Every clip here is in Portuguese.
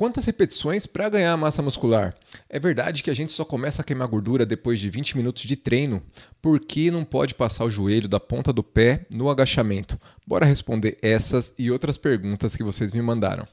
Quantas repetições para ganhar massa muscular? É verdade que a gente só começa a queimar gordura depois de 20 minutos de treino? Por que não pode passar o joelho da ponta do pé no agachamento? Bora responder essas e outras perguntas que vocês me mandaram.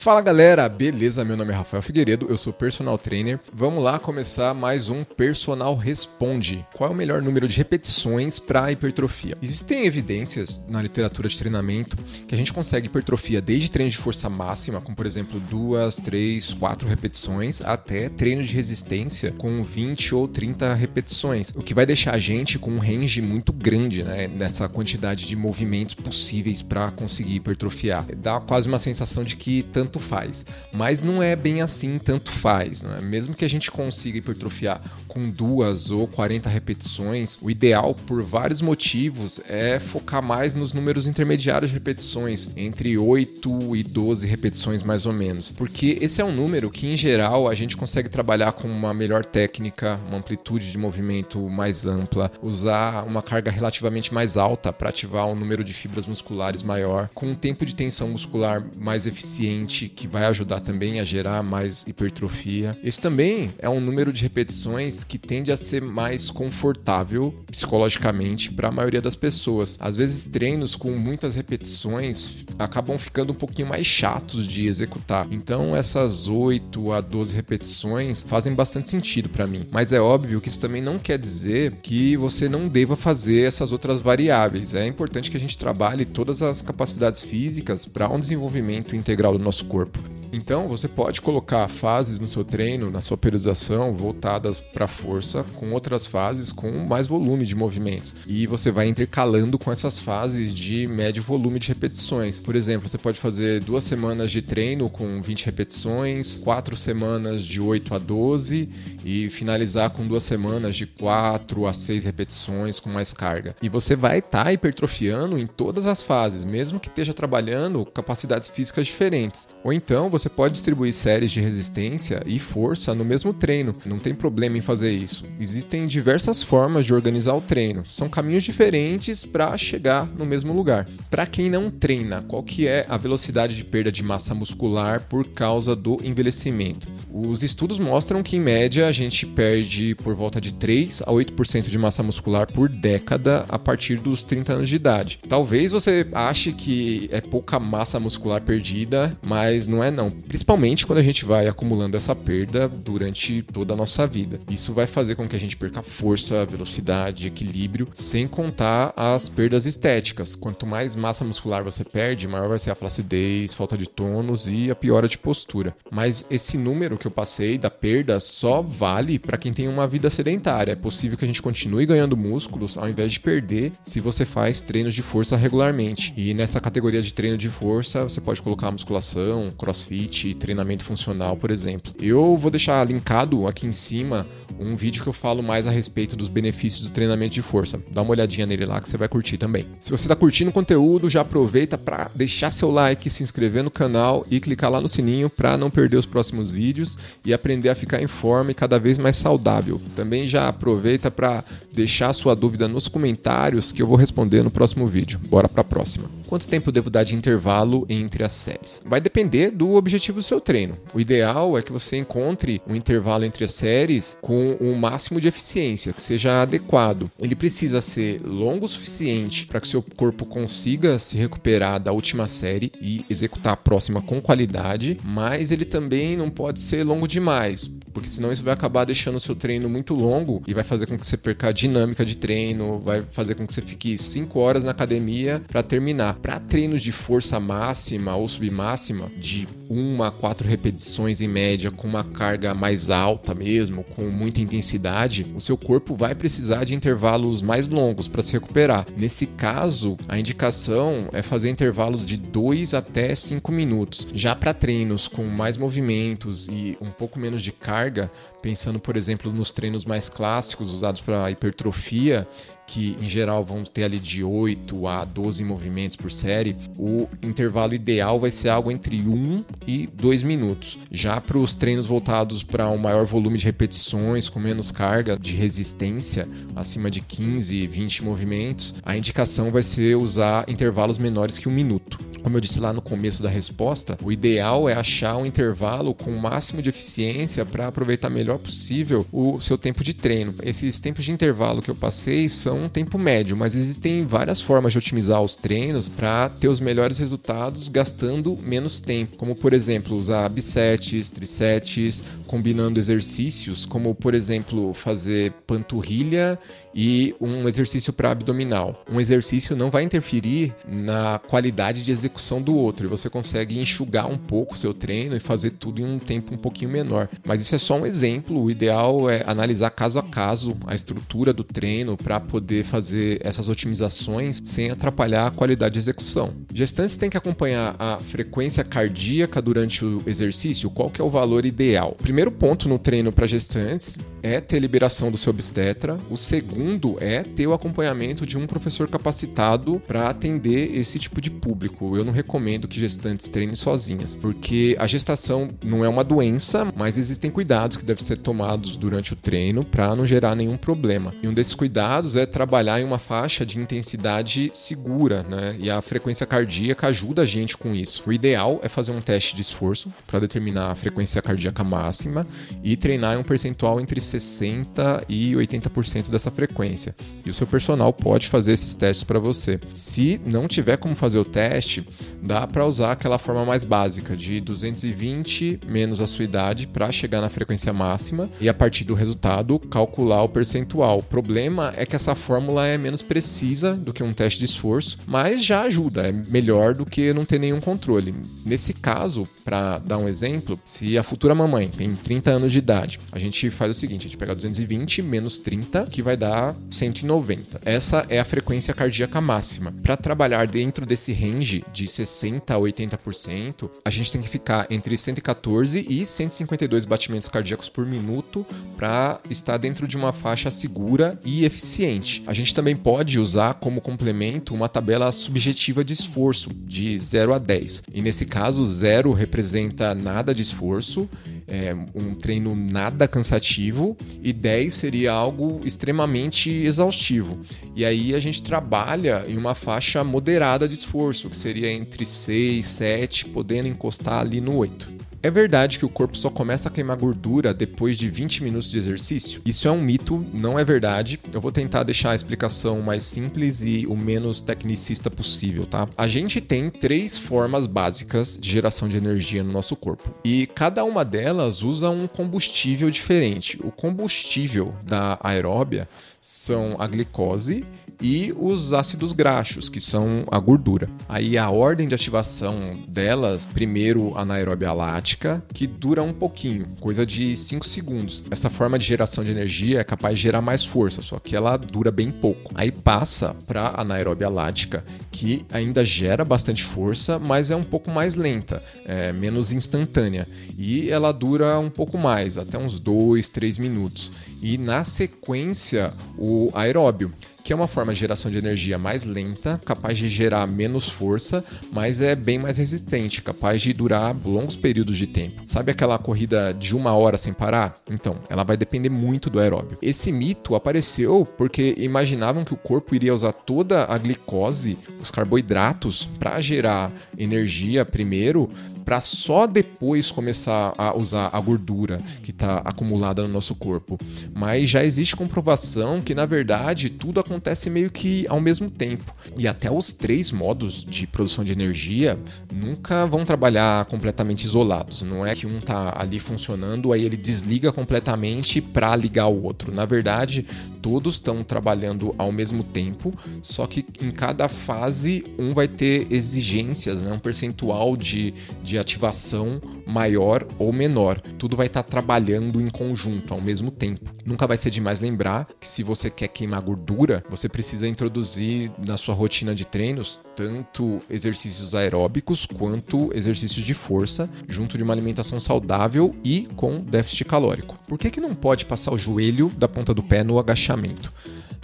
Fala galera, beleza? Meu nome é Rafael Figueiredo, eu sou personal trainer. Vamos lá começar mais um Personal Responde. Qual é o melhor número de repetições para hipertrofia? Existem evidências na literatura de treinamento que a gente consegue hipertrofia desde treino de força máxima, como por exemplo duas, três, quatro repetições, até treino de resistência com 20 ou 30 repetições, o que vai deixar a gente com um range muito grande né, nessa quantidade de movimentos possíveis para conseguir hipertrofiar. Dá quase uma sensação de que tanto tanto faz. Mas não é bem assim, tanto faz. Né? Mesmo que a gente consiga hipertrofiar com duas ou 40 repetições, o ideal, por vários motivos, é focar mais nos números intermediários de repetições, entre 8 e 12 repetições mais ou menos. Porque esse é um número que, em geral, a gente consegue trabalhar com uma melhor técnica, uma amplitude de movimento mais ampla, usar uma carga relativamente mais alta para ativar um número de fibras musculares maior, com um tempo de tensão muscular mais eficiente que vai ajudar também a gerar mais hipertrofia. Esse também é um número de repetições que tende a ser mais confortável psicologicamente para a maioria das pessoas. Às vezes, treinos com muitas repetições acabam ficando um pouquinho mais chatos de executar. Então, essas 8 a 12 repetições fazem bastante sentido para mim. Mas é óbvio que isso também não quer dizer que você não deva fazer essas outras variáveis. É importante que a gente trabalhe todas as capacidades físicas para um desenvolvimento integral do nosso corpo. Então, você pode colocar fases no seu treino, na sua periodização, voltadas para força, com outras fases com mais volume de movimentos. E você vai intercalando com essas fases de médio volume de repetições. Por exemplo, você pode fazer duas semanas de treino com 20 repetições, quatro semanas de 8 a 12 e finalizar com duas semanas de 4 a 6 repetições com mais carga. E você vai estar tá hipertrofiando em todas as fases, mesmo que esteja trabalhando capacidades físicas diferentes. Ou então você pode distribuir séries de resistência e força no mesmo treino. Não tem problema em fazer isso. Existem diversas formas de organizar o treino. São caminhos diferentes para chegar no mesmo lugar. Para quem não treina, qual que é a velocidade de perda de massa muscular por causa do envelhecimento? Os estudos mostram que em média a gente perde por volta de 3 a 8% de massa muscular por década a partir dos 30 anos de idade. Talvez você ache que é pouca massa muscular perdida, mas não é não principalmente quando a gente vai acumulando essa perda durante toda a nossa vida. Isso vai fazer com que a gente perca força, velocidade, equilíbrio, sem contar as perdas estéticas. Quanto mais massa muscular você perde, maior vai ser a flacidez, falta de tônus e a piora de postura. Mas esse número que eu passei da perda só vale para quem tem uma vida sedentária. É possível que a gente continue ganhando músculos ao invés de perder se você faz treinos de força regularmente. E nessa categoria de treino de força, você pode colocar musculação, crossfit treinamento funcional, por exemplo. Eu vou deixar linkado aqui em cima um vídeo que eu falo mais a respeito dos benefícios do treinamento de força. Dá uma olhadinha nele lá que você vai curtir também. Se você está curtindo o conteúdo, já aproveita para deixar seu like, se inscrever no canal e clicar lá no sininho para não perder os próximos vídeos e aprender a ficar em forma e cada vez mais saudável. Também já aproveita para deixar sua dúvida nos comentários que eu vou responder no próximo vídeo. Bora para a próxima. Quanto tempo eu devo dar de intervalo entre as séries? Vai depender do objetivo do seu treino. O ideal é que você encontre um intervalo entre as séries com o máximo de eficiência, que seja adequado. Ele precisa ser longo o suficiente para que seu corpo consiga se recuperar da última série e executar a próxima com qualidade, mas ele também não pode ser longo demais, porque senão isso vai acabar deixando o seu treino muito longo e vai fazer com que você perca a dinâmica de treino, vai fazer com que você fique 5 horas na academia para terminar. Para treinos de força máxima ou submáxima, de uma a quatro repetições em média com uma carga mais alta mesmo, com muita intensidade, o seu corpo vai precisar de intervalos mais longos para se recuperar. Nesse caso, a indicação é fazer intervalos de 2 até 5 minutos. Já para treinos com mais movimentos e um pouco menos de carga, pensando por exemplo nos treinos mais clássicos usados para hipertrofia, que em geral vão ter ali de 8 a 12 movimentos por série, o intervalo ideal vai ser algo entre 1 e 2 minutos. Já para os treinos voltados para um maior volume de repetições, com menos carga de resistência, acima de 15 e 20 movimentos, a indicação vai ser usar intervalos menores que um minuto. como eu disse lá no começo da resposta, o ideal é achar um intervalo com o máximo de eficiência para aproveitar melhor possível o seu tempo de treino. Esses tempos de intervalo que eu passei são um tempo médio, mas existem várias formas de otimizar os treinos para ter os melhores resultados gastando menos tempo, como por exemplo usar bisets, trisets, combinando exercícios, como por exemplo fazer panturrilha e um exercício para abdominal. Um exercício não vai interferir na qualidade de execução do outro e você consegue enxugar um pouco o seu treino e fazer tudo em um tempo um pouquinho menor. Mas isso é só um exemplo, o ideal é analisar caso a caso a estrutura do treino para poder fazer essas otimizações sem atrapalhar a qualidade de execução. Gestantes têm que acompanhar a frequência cardíaca durante o exercício, qual que é o valor ideal. O primeiro ponto no treino para gestantes é ter liberação do seu obstetra. O segundo é ter o acompanhamento de um professor capacitado para atender esse tipo de público. Eu não recomendo que gestantes treinem sozinhas, porque a gestação não é uma doença, mas existem cuidados que devem ser tomados durante o treino para não gerar nenhum problema. E um desses cuidados é trabalhar em uma faixa de intensidade segura, né? E a frequência cardíaca ajuda a gente com isso. O ideal é fazer um teste de esforço para determinar a frequência cardíaca máxima e treinar em um percentual entre 60 e 80% dessa frequência. E o seu personal pode fazer esses testes para você. Se não tiver como fazer o teste, dá para usar aquela forma mais básica de 220 menos a sua idade para chegar na frequência máxima e a partir do resultado calcular o percentual. O problema é que essa fórmula é menos precisa do que um teste de esforço, mas já ajuda, é melhor do que não ter nenhum controle. Nesse caso, para dar um exemplo, se a futura mamãe tem 30 anos de idade, a gente faz o seguinte, a gente pega 220 menos 30, que vai dar 190. Essa é a frequência cardíaca máxima. Para trabalhar dentro desse range de 60 a 80%, a gente tem que ficar entre 114 e 152 batimentos cardíacos por minuto para estar dentro de uma faixa segura e eficiente. A gente também pode usar como complemento uma tabela subjetiva de esforço de 0 a 10. E nesse caso, 0 representa nada de esforço é, um treino nada cansativo e 10 seria algo extremamente exaustivo. E aí a gente trabalha em uma faixa moderada de esforço, que seria entre 6, 7, podendo encostar ali no 8. É verdade que o corpo só começa a queimar gordura depois de 20 minutos de exercício? Isso é um mito, não é verdade. Eu vou tentar deixar a explicação mais simples e o menos tecnicista possível, tá? A gente tem três formas básicas de geração de energia no nosso corpo e cada uma delas usa um combustível diferente. O combustível da aeróbia são a glicose e os ácidos graxos, que são a gordura. Aí a ordem de ativação delas, primeiro anaeróbia lática, que dura um pouquinho, coisa de 5 segundos. Essa forma de geração de energia é capaz de gerar mais força, só que ela dura bem pouco. Aí passa para anaeróbia lática, que ainda gera bastante força, mas é um pouco mais lenta, é menos instantânea. E ela dura um pouco mais, até uns 2, 3 minutos. E na sequência, o aeróbio que é uma forma de geração de energia mais lenta, capaz de gerar menos força, mas é bem mais resistente, capaz de durar longos períodos de tempo. Sabe aquela corrida de uma hora sem parar? Então, ela vai depender muito do aeróbio. Esse mito apareceu porque imaginavam que o corpo iria usar toda a glicose, os carboidratos, para gerar energia primeiro, para só depois começar a usar a gordura que está acumulada no nosso corpo. Mas já existe comprovação que, na verdade, tudo acontece meio que ao mesmo tempo. E até os três modos de produção de energia nunca vão trabalhar completamente isolados. Não é que um está ali funcionando, aí ele desliga completamente para ligar o outro. Na verdade, todos estão trabalhando ao mesmo tempo, só que em cada fase um vai ter exigências, né? um percentual de, de ativação maior ou menor. Tudo vai estar tá trabalhando em conjunto ao mesmo tempo. Nunca vai ser demais lembrar que se você quer queimar gordura, você precisa introduzir na sua rotina de treinos tanto exercícios aeróbicos quanto exercícios de força, junto de uma alimentação saudável e com déficit calórico. Por que, que não pode passar o joelho da ponta do pé no agachamento?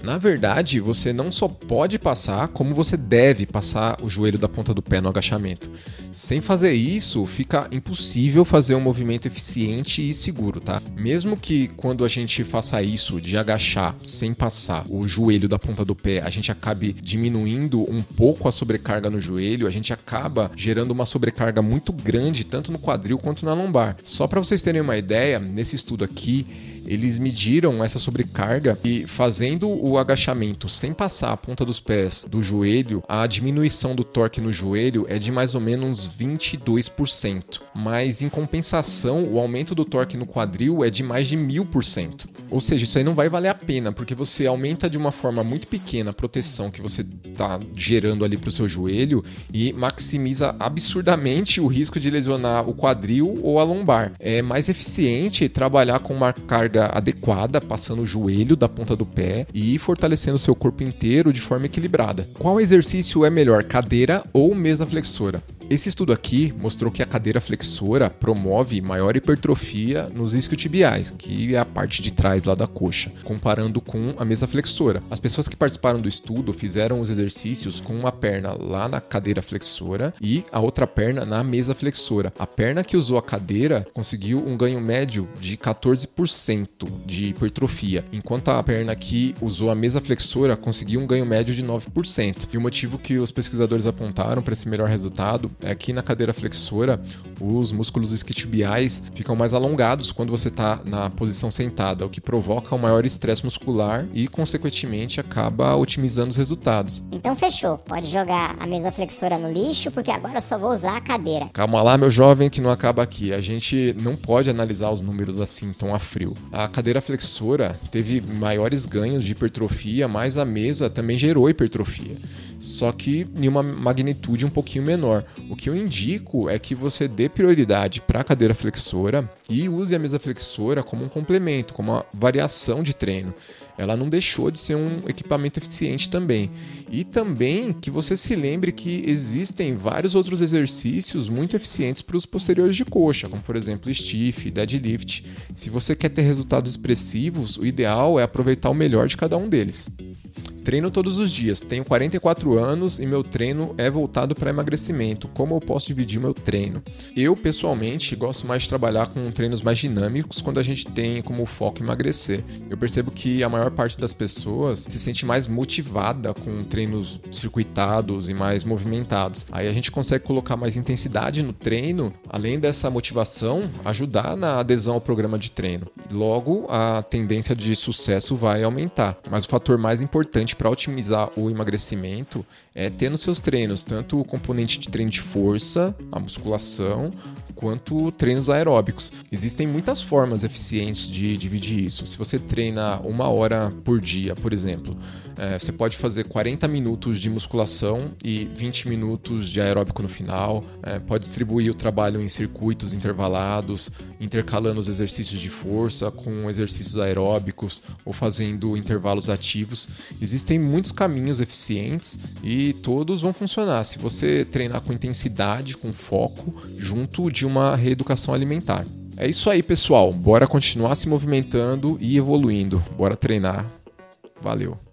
Na verdade, você não só pode passar, como você deve passar o joelho da ponta do pé no agachamento. Sem fazer isso, fica impossível fazer um movimento eficiente e seguro, tá? Mesmo que quando a gente faça isso de agachar sem passar o joelho da ponta do pé, a gente acabe diminuindo um pouco a sobrecarga no joelho, a gente acaba gerando uma sobrecarga muito grande tanto no quadril quanto na lombar. Só para vocês terem uma ideia, nesse estudo aqui, eles mediram essa sobrecarga e fazendo o agachamento sem passar a ponta dos pés do joelho, a diminuição do torque no joelho é de mais ou menos 22%. Mas em compensação, o aumento do torque no quadril é de mais de 1000%. Ou seja, isso aí não vai valer a pena, porque você aumenta de uma forma muito pequena a proteção que você está gerando ali para o seu joelho e maximiza absurdamente o risco de lesionar o quadril ou a lombar. É mais eficiente trabalhar com uma carga adequada, passando o joelho da ponta do pé e fortalecendo seu corpo inteiro de forma equilibrada. Qual exercício é melhor, cadeira ou mesa flexora? Esse estudo aqui mostrou que a cadeira flexora promove maior hipertrofia nos isquiotibiais, que é a parte de trás lá da coxa, comparando com a mesa flexora. As pessoas que participaram do estudo fizeram os exercícios com uma perna lá na cadeira flexora e a outra perna na mesa flexora. A perna que usou a cadeira conseguiu um ganho médio de 14% de hipertrofia, enquanto a perna que usou a mesa flexora conseguiu um ganho médio de 9%. E o motivo que os pesquisadores apontaram para esse melhor resultado Aqui na cadeira flexora, os músculos isquiotibiais ficam mais alongados quando você está na posição sentada, o que provoca um maior estresse muscular e, consequentemente, acaba otimizando os resultados. Então fechou, pode jogar a mesa flexora no lixo, porque agora eu só vou usar a cadeira. Calma lá, meu jovem, que não acaba aqui. A gente não pode analisar os números assim tão a frio. A cadeira flexora teve maiores ganhos de hipertrofia, mas a mesa também gerou hipertrofia só que em uma magnitude um pouquinho menor. O que eu indico é que você dê prioridade para a cadeira flexora e use a mesa flexora como um complemento, como uma variação de treino. Ela não deixou de ser um equipamento eficiente também. E também que você se lembre que existem vários outros exercícios muito eficientes para os posteriores de coxa, como por exemplo stiff, deadlift. Se você quer ter resultados expressivos, o ideal é aproveitar o melhor de cada um deles. Treino todos os dias, tenho 44 anos e meu treino é voltado para emagrecimento. Como eu posso dividir meu treino? Eu, pessoalmente, gosto mais de trabalhar com treinos mais dinâmicos quando a gente tem como foco emagrecer. Eu percebo que a maior parte das pessoas se sente mais motivada com treinos circuitados e mais movimentados. Aí a gente consegue colocar mais intensidade no treino, além dessa motivação, ajudar na adesão ao programa de treino. Logo, a tendência de sucesso vai aumentar. Mas o fator mais importante para otimizar o emagrecimento é ter nos seus treinos tanto o componente de treino de força, a musculação, quanto treinos aeróbicos. Existem muitas formas eficientes de dividir isso. Se você treina uma hora por dia, por exemplo, é, você pode fazer 40 minutos de musculação e 20 minutos de aeróbico no final. É, pode distribuir o trabalho em circuitos intervalados, intercalando os exercícios de força com exercícios aeróbicos ou fazendo intervalos ativos. Existem muitos caminhos eficientes e todos vão funcionar se você treinar com intensidade, com foco, junto de uma reeducação alimentar. É isso aí, pessoal. Bora continuar se movimentando e evoluindo. Bora treinar. Valeu.